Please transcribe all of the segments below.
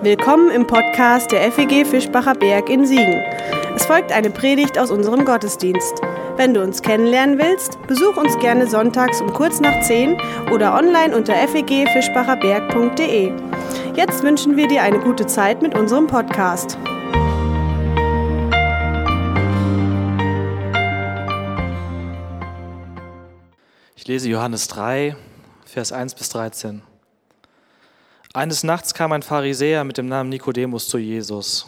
Willkommen im Podcast der FEG Fischbacher Berg in Siegen. Es folgt eine Predigt aus unserem Gottesdienst. Wenn du uns kennenlernen willst, besuch uns gerne sonntags um kurz nach 10 oder online unter fegfischbacherberg.de. Jetzt wünschen wir dir eine gute Zeit mit unserem Podcast. Ich lese Johannes 3, Vers 1 bis 13. Eines Nachts kam ein Pharisäer mit dem Namen Nikodemus zu Jesus,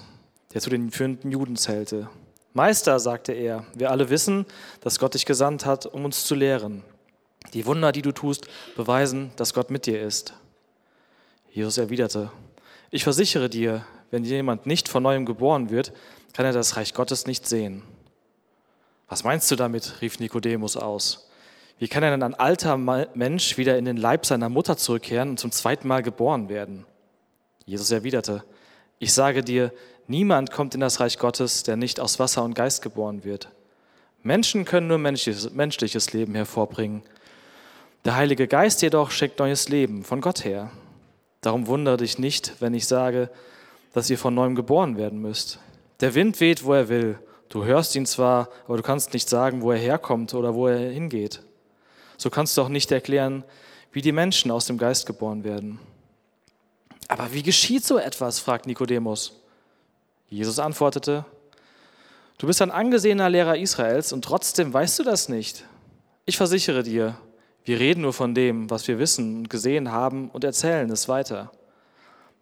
der zu den führenden Juden zählte. Meister, sagte er, wir alle wissen, dass Gott dich gesandt hat, um uns zu lehren. Die Wunder, die du tust, beweisen, dass Gott mit dir ist. Jesus erwiderte, ich versichere dir, wenn jemand nicht von neuem geboren wird, kann er das Reich Gottes nicht sehen. Was meinst du damit? rief Nikodemus aus. Wie kann denn ein alter Mensch wieder in den Leib seiner Mutter zurückkehren und zum zweiten Mal geboren werden? Jesus erwiderte, ich sage dir, niemand kommt in das Reich Gottes, der nicht aus Wasser und Geist geboren wird. Menschen können nur menschliches, menschliches Leben hervorbringen. Der Heilige Geist jedoch schenkt neues Leben von Gott her. Darum wundere dich nicht, wenn ich sage, dass ihr von neuem geboren werden müsst. Der Wind weht, wo er will. Du hörst ihn zwar, aber du kannst nicht sagen, wo er herkommt oder wo er hingeht so kannst du auch nicht erklären, wie die Menschen aus dem Geist geboren werden. Aber wie geschieht so etwas? fragt Nikodemus. Jesus antwortete, du bist ein angesehener Lehrer Israels und trotzdem weißt du das nicht. Ich versichere dir, wir reden nur von dem, was wir wissen und gesehen haben und erzählen es weiter.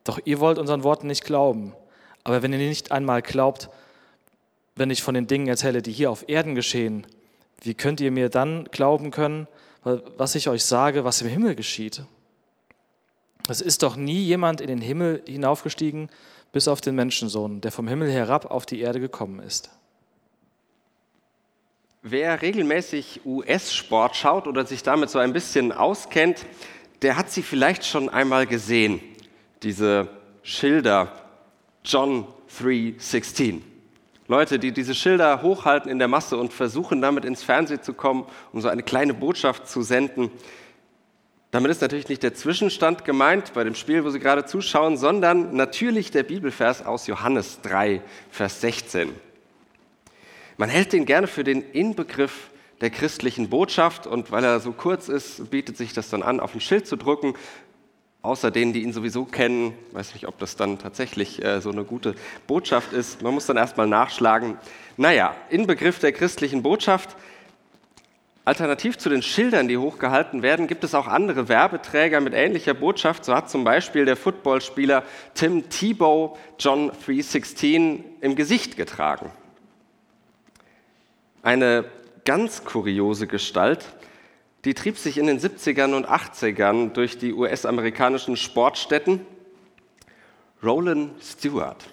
Doch ihr wollt unseren Worten nicht glauben. Aber wenn ihr nicht einmal glaubt, wenn ich von den Dingen erzähle, die hier auf Erden geschehen, wie könnt ihr mir dann glauben können, was ich euch sage, was im Himmel geschieht. Es ist doch nie jemand in den Himmel hinaufgestiegen, bis auf den Menschensohn, der vom Himmel herab auf die Erde gekommen ist. Wer regelmäßig US-Sport schaut oder sich damit so ein bisschen auskennt, der hat sie vielleicht schon einmal gesehen, diese Schilder John 3:16. Leute, die diese Schilder hochhalten in der Masse und versuchen damit ins Fernsehen zu kommen, um so eine kleine Botschaft zu senden. Damit ist natürlich nicht der Zwischenstand gemeint bei dem Spiel, wo Sie gerade zuschauen, sondern natürlich der Bibelvers aus Johannes 3, Vers 16. Man hält den gerne für den Inbegriff der christlichen Botschaft und weil er so kurz ist, bietet sich das dann an, auf ein Schild zu drucken außer denen, die ihn sowieso kennen, weiß nicht, ob das dann tatsächlich äh, so eine gute Botschaft ist. Man muss dann erstmal nachschlagen. Naja, Inbegriff der christlichen Botschaft. Alternativ zu den Schildern, die hochgehalten werden, gibt es auch andere Werbeträger mit ähnlicher Botschaft. So hat zum Beispiel der Footballspieler Tim Tebow John 316 im Gesicht getragen. Eine ganz kuriose Gestalt die trieb sich in den 70ern und 80ern durch die US-amerikanischen Sportstätten. Roland Stewart.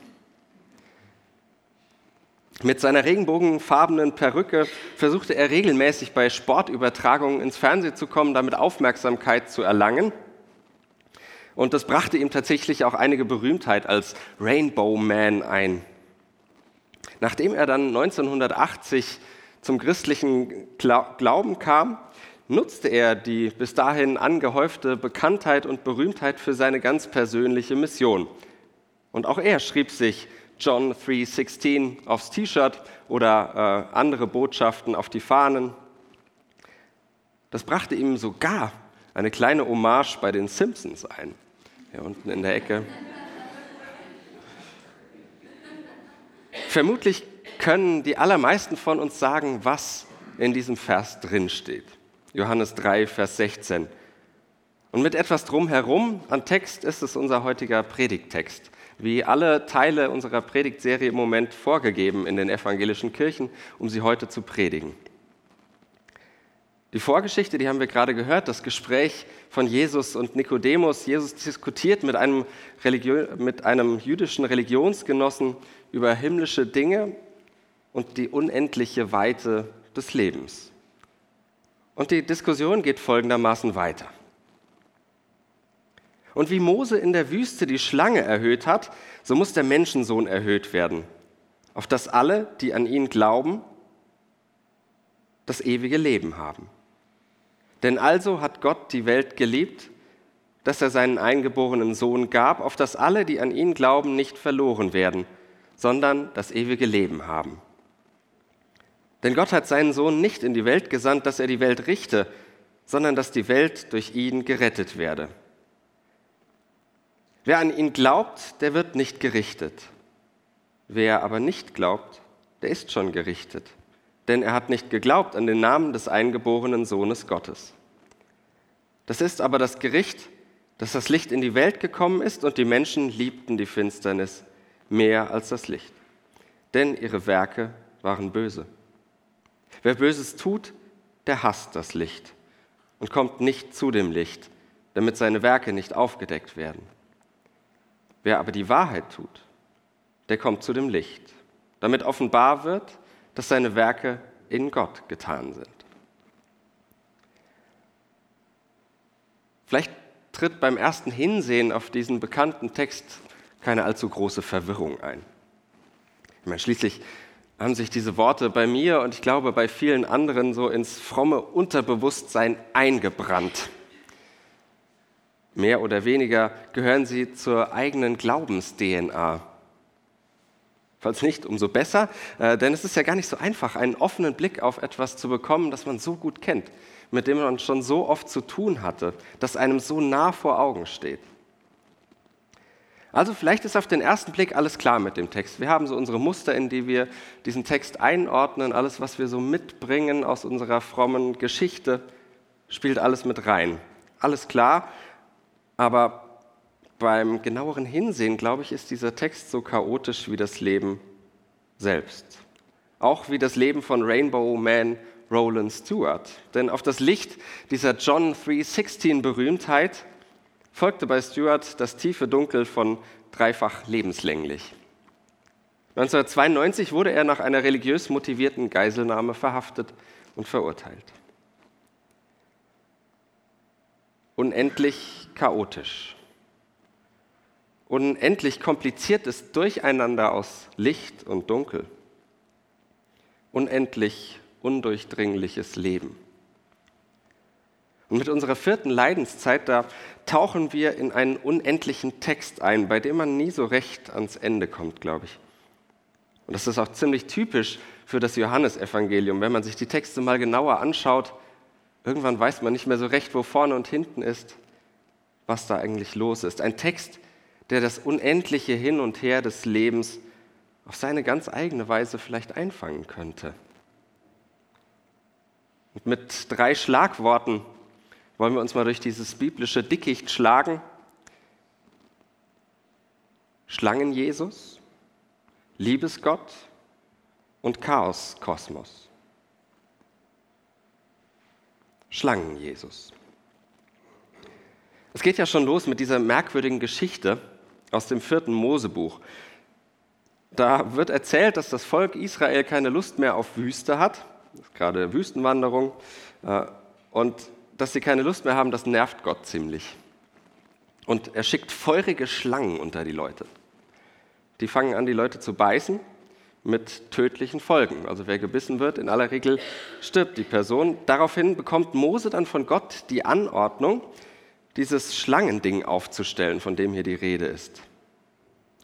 Mit seiner regenbogenfarbenen Perücke versuchte er regelmäßig bei Sportübertragungen ins Fernsehen zu kommen, damit Aufmerksamkeit zu erlangen. Und das brachte ihm tatsächlich auch einige Berühmtheit als Rainbow Man ein. Nachdem er dann 1980 zum christlichen Glauben kam, nutzte er die bis dahin angehäufte Bekanntheit und Berühmtheit für seine ganz persönliche Mission. Und auch er schrieb sich John 3:16 aufs T-Shirt oder äh, andere Botschaften auf die Fahnen. Das brachte ihm sogar eine kleine Hommage bei den Simpsons ein. Hier unten in der Ecke. Vermutlich können die allermeisten von uns sagen, was in diesem Vers drin steht. Johannes 3, Vers 16. Und mit etwas drumherum an Text ist es unser heutiger Predigttext, wie alle Teile unserer Predigtserie im Moment vorgegeben in den evangelischen Kirchen, um sie heute zu predigen. Die Vorgeschichte, die haben wir gerade gehört, das Gespräch von Jesus und Nikodemus. Jesus diskutiert mit einem, Religion, mit einem jüdischen Religionsgenossen über himmlische Dinge und die unendliche Weite des Lebens. Und die Diskussion geht folgendermaßen weiter. Und wie Mose in der Wüste die Schlange erhöht hat, so muss der Menschensohn erhöht werden, auf dass alle, die an ihn glauben, das ewige Leben haben. Denn also hat Gott die Welt geliebt, dass er seinen eingeborenen Sohn gab, auf dass alle, die an ihn glauben, nicht verloren werden, sondern das ewige Leben haben. Denn Gott hat seinen Sohn nicht in die Welt gesandt, dass er die Welt richte, sondern dass die Welt durch ihn gerettet werde. Wer an ihn glaubt, der wird nicht gerichtet. Wer aber nicht glaubt, der ist schon gerichtet, denn er hat nicht geglaubt an den Namen des eingeborenen Sohnes Gottes. Das ist aber das Gericht, dass das Licht in die Welt gekommen ist und die Menschen liebten die Finsternis mehr als das Licht, denn ihre Werke waren böse. Wer Böses tut, der hasst das Licht und kommt nicht zu dem Licht, damit seine Werke nicht aufgedeckt werden. Wer aber die Wahrheit tut, der kommt zu dem Licht, damit offenbar wird, dass seine Werke in Gott getan sind. Vielleicht tritt beim ersten Hinsehen auf diesen bekannten Text keine allzu große Verwirrung ein. Ich meine, schließlich haben sich diese Worte bei mir und ich glaube bei vielen anderen so ins fromme Unterbewusstsein eingebrannt. Mehr oder weniger gehören sie zur eigenen Glaubens-DNA. Falls nicht, umso besser, äh, denn es ist ja gar nicht so einfach, einen offenen Blick auf etwas zu bekommen, das man so gut kennt mit dem man schon so oft zu tun hatte, das einem so nah vor Augen steht. Also vielleicht ist auf den ersten Blick alles klar mit dem Text. Wir haben so unsere Muster, in die wir diesen Text einordnen, alles, was wir so mitbringen aus unserer frommen Geschichte, spielt alles mit rein. Alles klar, aber beim genaueren Hinsehen, glaube ich, ist dieser Text so chaotisch wie das Leben selbst. Auch wie das Leben von Rainbow Man Roland Stewart. Denn auf das Licht dieser John 3:16 Berühmtheit folgte bei Stewart das tiefe Dunkel von dreifach lebenslänglich. 1992 wurde er nach einer religiös motivierten Geiselnahme verhaftet und verurteilt. Unendlich chaotisch. Unendlich kompliziertes Durcheinander aus Licht und Dunkel. Unendlich undurchdringliches Leben. Und mit unserer vierten Leidenszeit, da tauchen wir in einen unendlichen Text ein, bei dem man nie so recht ans Ende kommt, glaube ich. Und das ist auch ziemlich typisch für das Johannesevangelium. Wenn man sich die Texte mal genauer anschaut, irgendwann weiß man nicht mehr so recht, wo vorne und hinten ist, was da eigentlich los ist. Ein Text, der das unendliche Hin und Her des Lebens auf seine ganz eigene Weise vielleicht einfangen könnte. Und mit drei Schlagworten wollen wir uns mal durch dieses biblische Dickicht schlagen. Schlangen Jesus, Liebesgott und Chaos-Kosmos. Schlangen Jesus. Es geht ja schon los mit dieser merkwürdigen Geschichte aus dem vierten Mosebuch. Da wird erzählt, dass das Volk Israel keine Lust mehr auf Wüste hat gerade Wüstenwanderung. Äh, und dass sie keine Lust mehr haben, das nervt Gott ziemlich. Und er schickt feurige Schlangen unter die Leute. Die fangen an, die Leute zu beißen mit tödlichen Folgen. Also wer gebissen wird, in aller Regel stirbt die Person. Daraufhin bekommt Mose dann von Gott die Anordnung, dieses Schlangending aufzustellen, von dem hier die Rede ist.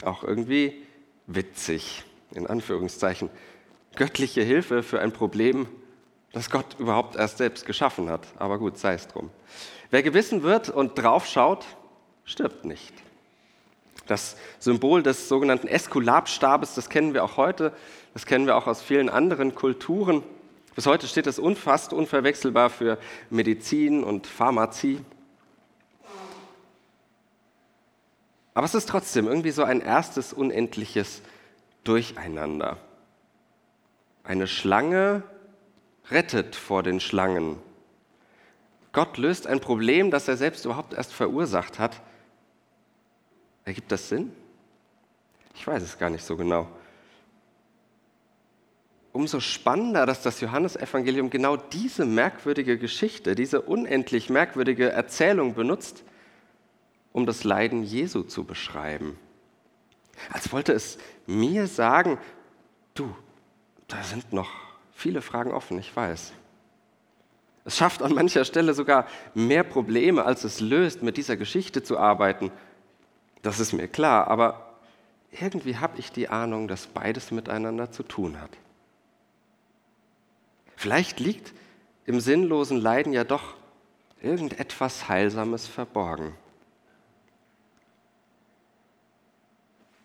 Auch irgendwie witzig, in Anführungszeichen göttliche Hilfe für ein Problem, das Gott überhaupt erst selbst geschaffen hat. Aber gut, sei es drum. Wer gewissen wird und draufschaut, stirbt nicht. Das Symbol des sogenannten Eskulapstabes, das kennen wir auch heute, das kennen wir auch aus vielen anderen Kulturen. Bis heute steht es fast unverwechselbar für Medizin und Pharmazie. Aber es ist trotzdem irgendwie so ein erstes unendliches Durcheinander. Eine Schlange rettet vor den Schlangen. Gott löst ein Problem, das er selbst überhaupt erst verursacht hat. Ergibt das Sinn? Ich weiß es gar nicht so genau. Umso spannender, dass das Johannesevangelium genau diese merkwürdige Geschichte, diese unendlich merkwürdige Erzählung benutzt, um das Leiden Jesu zu beschreiben. Als wollte es mir sagen, du, da sind noch viele Fragen offen, ich weiß. Es schafft an mancher Stelle sogar mehr Probleme, als es löst, mit dieser Geschichte zu arbeiten. Das ist mir klar, aber irgendwie habe ich die Ahnung, dass beides miteinander zu tun hat. Vielleicht liegt im sinnlosen Leiden ja doch irgendetwas Heilsames verborgen.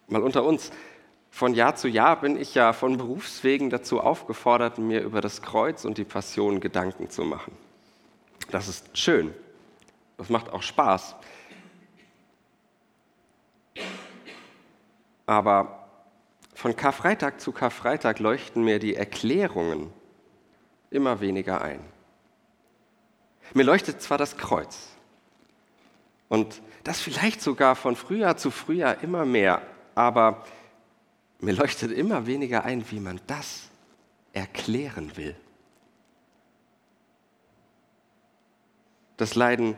Mal unter uns, von Jahr zu Jahr bin ich ja von Berufswegen dazu aufgefordert, mir über das Kreuz und die Passion Gedanken zu machen. Das ist schön. Das macht auch Spaß. Aber von Karfreitag zu Karfreitag leuchten mir die Erklärungen immer weniger ein. Mir leuchtet zwar das Kreuz und das vielleicht sogar von Frühjahr zu Frühjahr immer mehr, aber mir leuchtet immer weniger ein, wie man das erklären will. Das Leiden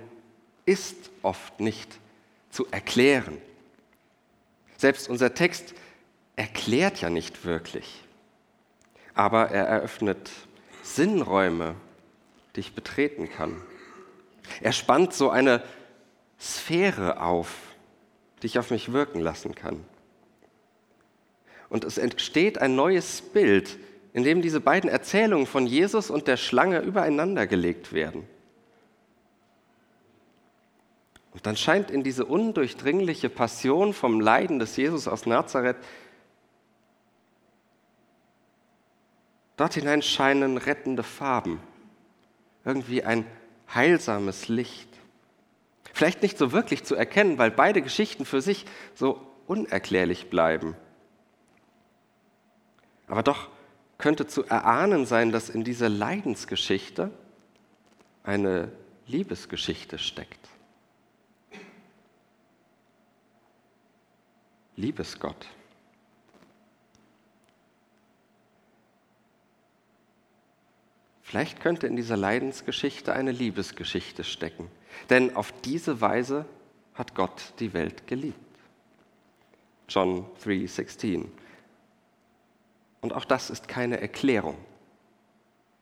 ist oft nicht zu erklären. Selbst unser Text erklärt ja nicht wirklich, aber er eröffnet Sinnräume, die ich betreten kann. Er spannt so eine Sphäre auf, die ich auf mich wirken lassen kann. Und es entsteht ein neues Bild, in dem diese beiden Erzählungen von Jesus und der Schlange übereinander gelegt werden. Und dann scheint in diese undurchdringliche Passion vom Leiden des Jesus aus Nazareth, dort hinein scheinen rettende Farben, irgendwie ein heilsames Licht. Vielleicht nicht so wirklich zu erkennen, weil beide Geschichten für sich so unerklärlich bleiben. Aber doch könnte zu erahnen sein, dass in dieser Leidensgeschichte eine Liebesgeschichte steckt. Liebesgott. Vielleicht könnte in dieser Leidensgeschichte eine Liebesgeschichte stecken, denn auf diese Weise hat Gott die Welt geliebt. John 3:16. Und auch das ist keine Erklärung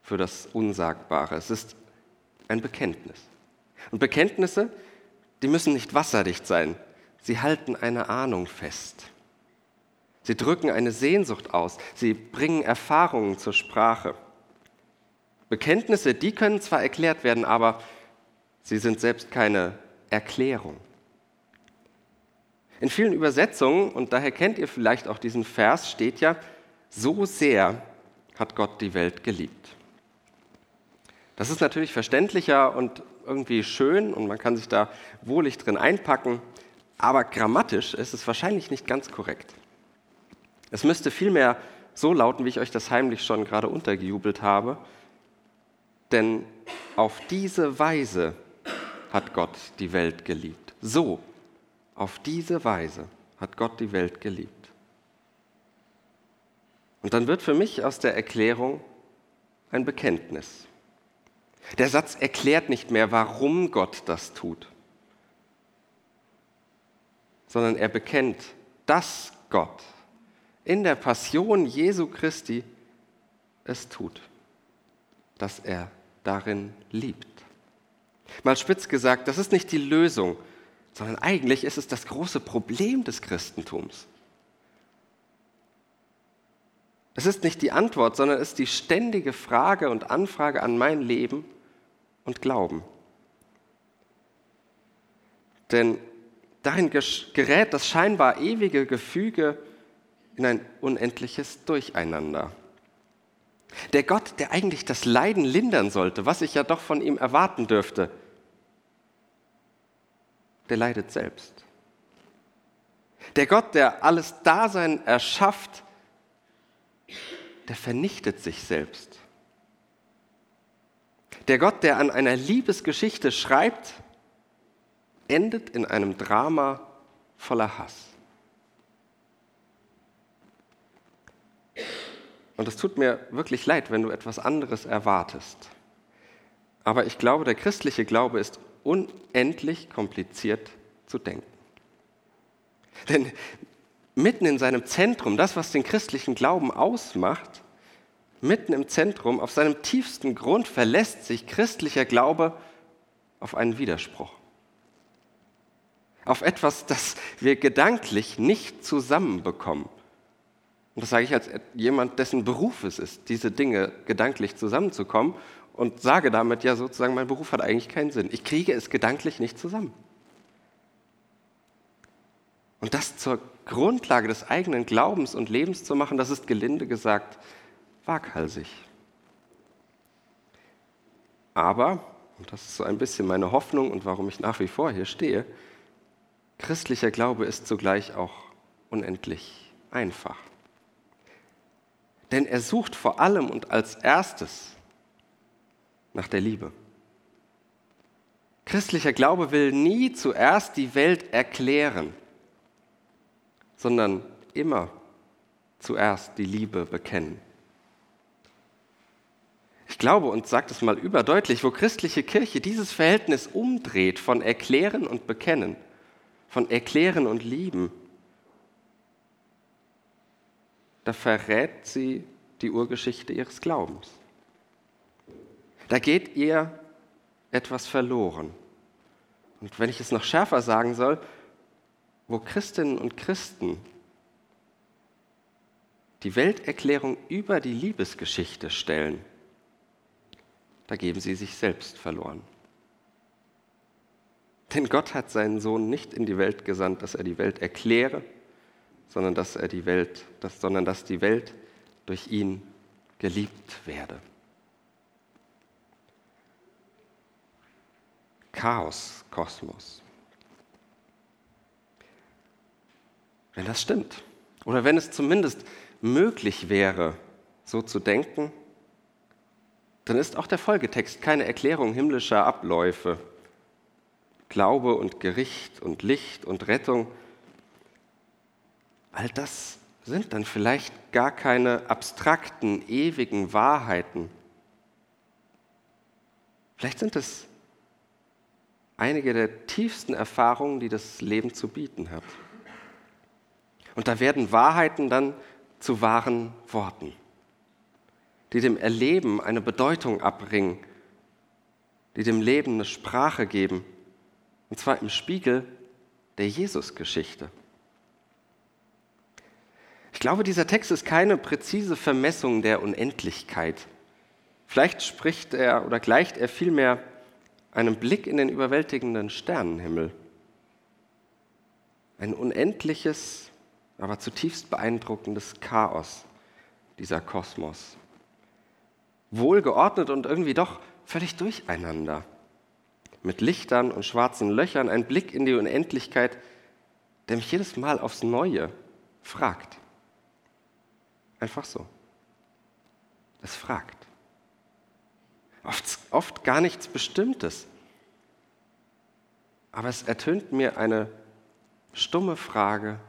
für das Unsagbare. Es ist ein Bekenntnis. Und Bekenntnisse, die müssen nicht wasserdicht sein. Sie halten eine Ahnung fest. Sie drücken eine Sehnsucht aus. Sie bringen Erfahrungen zur Sprache. Bekenntnisse, die können zwar erklärt werden, aber sie sind selbst keine Erklärung. In vielen Übersetzungen, und daher kennt ihr vielleicht auch diesen Vers, steht ja, so sehr hat Gott die Welt geliebt. Das ist natürlich verständlicher und irgendwie schön und man kann sich da wohlig drin einpacken, aber grammatisch ist es wahrscheinlich nicht ganz korrekt. Es müsste vielmehr so lauten, wie ich euch das heimlich schon gerade untergejubelt habe, denn auf diese Weise hat Gott die Welt geliebt. So, auf diese Weise hat Gott die Welt geliebt. Und dann wird für mich aus der Erklärung ein Bekenntnis. Der Satz erklärt nicht mehr, warum Gott das tut, sondern er bekennt, dass Gott in der Passion Jesu Christi es tut, dass er darin liebt. Mal spitz gesagt, das ist nicht die Lösung, sondern eigentlich ist es das große Problem des Christentums. Es ist nicht die Antwort, sondern es ist die ständige Frage und Anfrage an mein Leben und Glauben. Denn darin gerät das scheinbar ewige Gefüge in ein unendliches Durcheinander. Der Gott, der eigentlich das Leiden lindern sollte, was ich ja doch von ihm erwarten dürfte, der leidet selbst. Der Gott, der alles Dasein erschafft, der vernichtet sich selbst. Der Gott, der an einer Liebesgeschichte schreibt, endet in einem Drama voller Hass. Und es tut mir wirklich leid, wenn du etwas anderes erwartest. Aber ich glaube, der christliche Glaube ist unendlich kompliziert zu denken. Denn mitten in seinem Zentrum, das, was den christlichen Glauben ausmacht, mitten im Zentrum, auf seinem tiefsten Grund verlässt sich christlicher Glaube auf einen Widerspruch. Auf etwas, das wir gedanklich nicht zusammenbekommen. Und das sage ich als jemand, dessen Beruf es ist, diese Dinge gedanklich zusammenzukommen und sage damit ja sozusagen, mein Beruf hat eigentlich keinen Sinn. Ich kriege es gedanklich nicht zusammen. Und das zur Grundlage des eigenen Glaubens und Lebens zu machen, das ist gelinde gesagt waghalsig. Aber, und das ist so ein bisschen meine Hoffnung und warum ich nach wie vor hier stehe, christlicher Glaube ist zugleich auch unendlich einfach. Denn er sucht vor allem und als erstes nach der Liebe. Christlicher Glaube will nie zuerst die Welt erklären, sondern immer zuerst die Liebe bekennen. Ich glaube und sage das mal überdeutlich, wo christliche Kirche dieses Verhältnis umdreht von Erklären und Bekennen, von Erklären und Lieben, da verrät sie die Urgeschichte ihres Glaubens. Da geht ihr etwas verloren. Und wenn ich es noch schärfer sagen soll, wo Christinnen und Christen die Welterklärung über die Liebesgeschichte stellen, da geben sie sich selbst verloren. Denn Gott hat seinen Sohn nicht in die Welt gesandt, dass er die Welt erkläre, sondern dass er die Welt, dass, sondern dass die Welt durch ihn geliebt werde. Chaos, Kosmos. Wenn das stimmt, oder wenn es zumindest möglich wäre, so zu denken, dann ist auch der Folgetext keine Erklärung himmlischer Abläufe. Glaube und Gericht und Licht und Rettung, all das sind dann vielleicht gar keine abstrakten, ewigen Wahrheiten. Vielleicht sind es einige der tiefsten Erfahrungen, die das Leben zu bieten hat. Und da werden Wahrheiten dann zu wahren Worten, die dem Erleben eine Bedeutung abbringen, die dem Leben eine Sprache geben, und zwar im Spiegel der Jesusgeschichte. Ich glaube, dieser Text ist keine präzise Vermessung der Unendlichkeit. Vielleicht spricht er oder gleicht er vielmehr einem Blick in den überwältigenden Sternenhimmel. Ein unendliches, aber zutiefst beeindruckendes Chaos, dieser Kosmos. Wohlgeordnet und irgendwie doch völlig durcheinander. Mit Lichtern und schwarzen Löchern, ein Blick in die Unendlichkeit, der mich jedes Mal aufs Neue fragt. Einfach so. Es fragt. Oft, oft gar nichts Bestimmtes. Aber es ertönt mir eine stumme Frage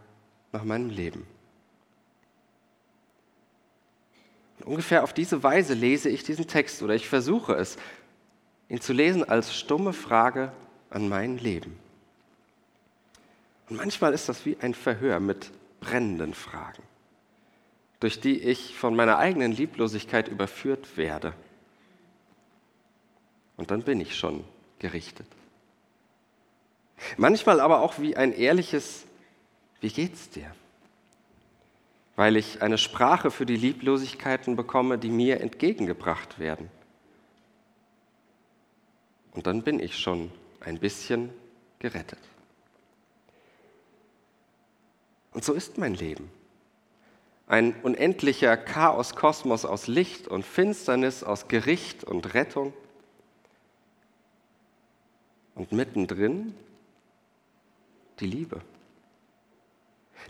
nach meinem Leben. Und ungefähr auf diese Weise lese ich diesen Text oder ich versuche es, ihn zu lesen als stumme Frage an mein Leben. Und manchmal ist das wie ein Verhör mit brennenden Fragen, durch die ich von meiner eigenen Lieblosigkeit überführt werde. Und dann bin ich schon gerichtet. Manchmal aber auch wie ein ehrliches wie geht's dir? Weil ich eine Sprache für die Lieblosigkeiten bekomme, die mir entgegengebracht werden. Und dann bin ich schon ein bisschen gerettet. Und so ist mein Leben. Ein unendlicher Chaos-Kosmos aus Licht und Finsternis, aus Gericht und Rettung. Und mittendrin die Liebe.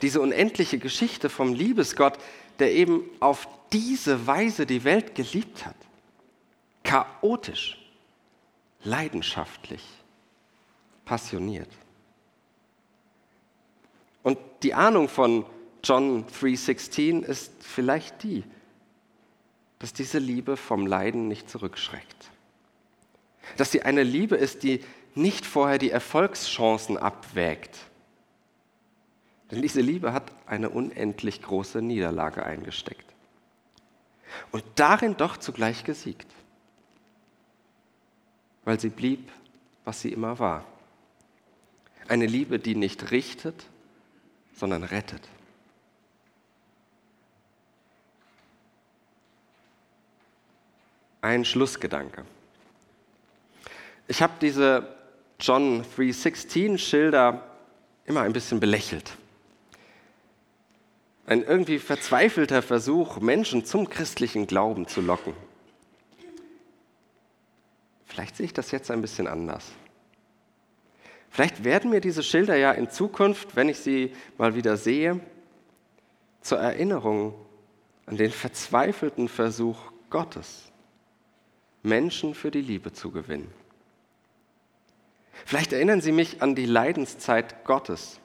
Diese unendliche Geschichte vom Liebesgott, der eben auf diese Weise die Welt geliebt hat. Chaotisch, leidenschaftlich, passioniert. Und die Ahnung von John 3:16 ist vielleicht die, dass diese Liebe vom Leiden nicht zurückschreckt. Dass sie eine Liebe ist, die nicht vorher die Erfolgschancen abwägt, denn diese Liebe hat eine unendlich große Niederlage eingesteckt. und darin doch zugleich gesiegt, weil sie blieb, was sie immer war. Eine Liebe, die nicht richtet, sondern rettet. Ein Schlussgedanke. Ich habe diese John 3:16 Schilder immer ein bisschen belächelt. Ein irgendwie verzweifelter Versuch, Menschen zum christlichen Glauben zu locken. Vielleicht sehe ich das jetzt ein bisschen anders. Vielleicht werden mir diese Schilder ja in Zukunft, wenn ich sie mal wieder sehe, zur Erinnerung an den verzweifelten Versuch Gottes, Menschen für die Liebe zu gewinnen. Vielleicht erinnern sie mich an die Leidenszeit Gottes,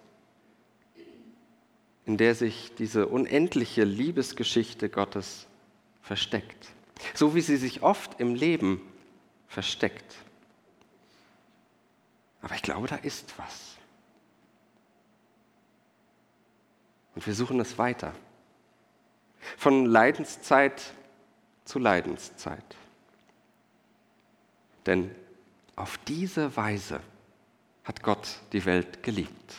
in der sich diese unendliche Liebesgeschichte Gottes versteckt, so wie sie sich oft im Leben versteckt. Aber ich glaube, da ist was. Und wir suchen es weiter. Von Leidenszeit zu Leidenszeit. Denn auf diese Weise hat Gott die Welt geliebt.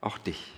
Auch dich.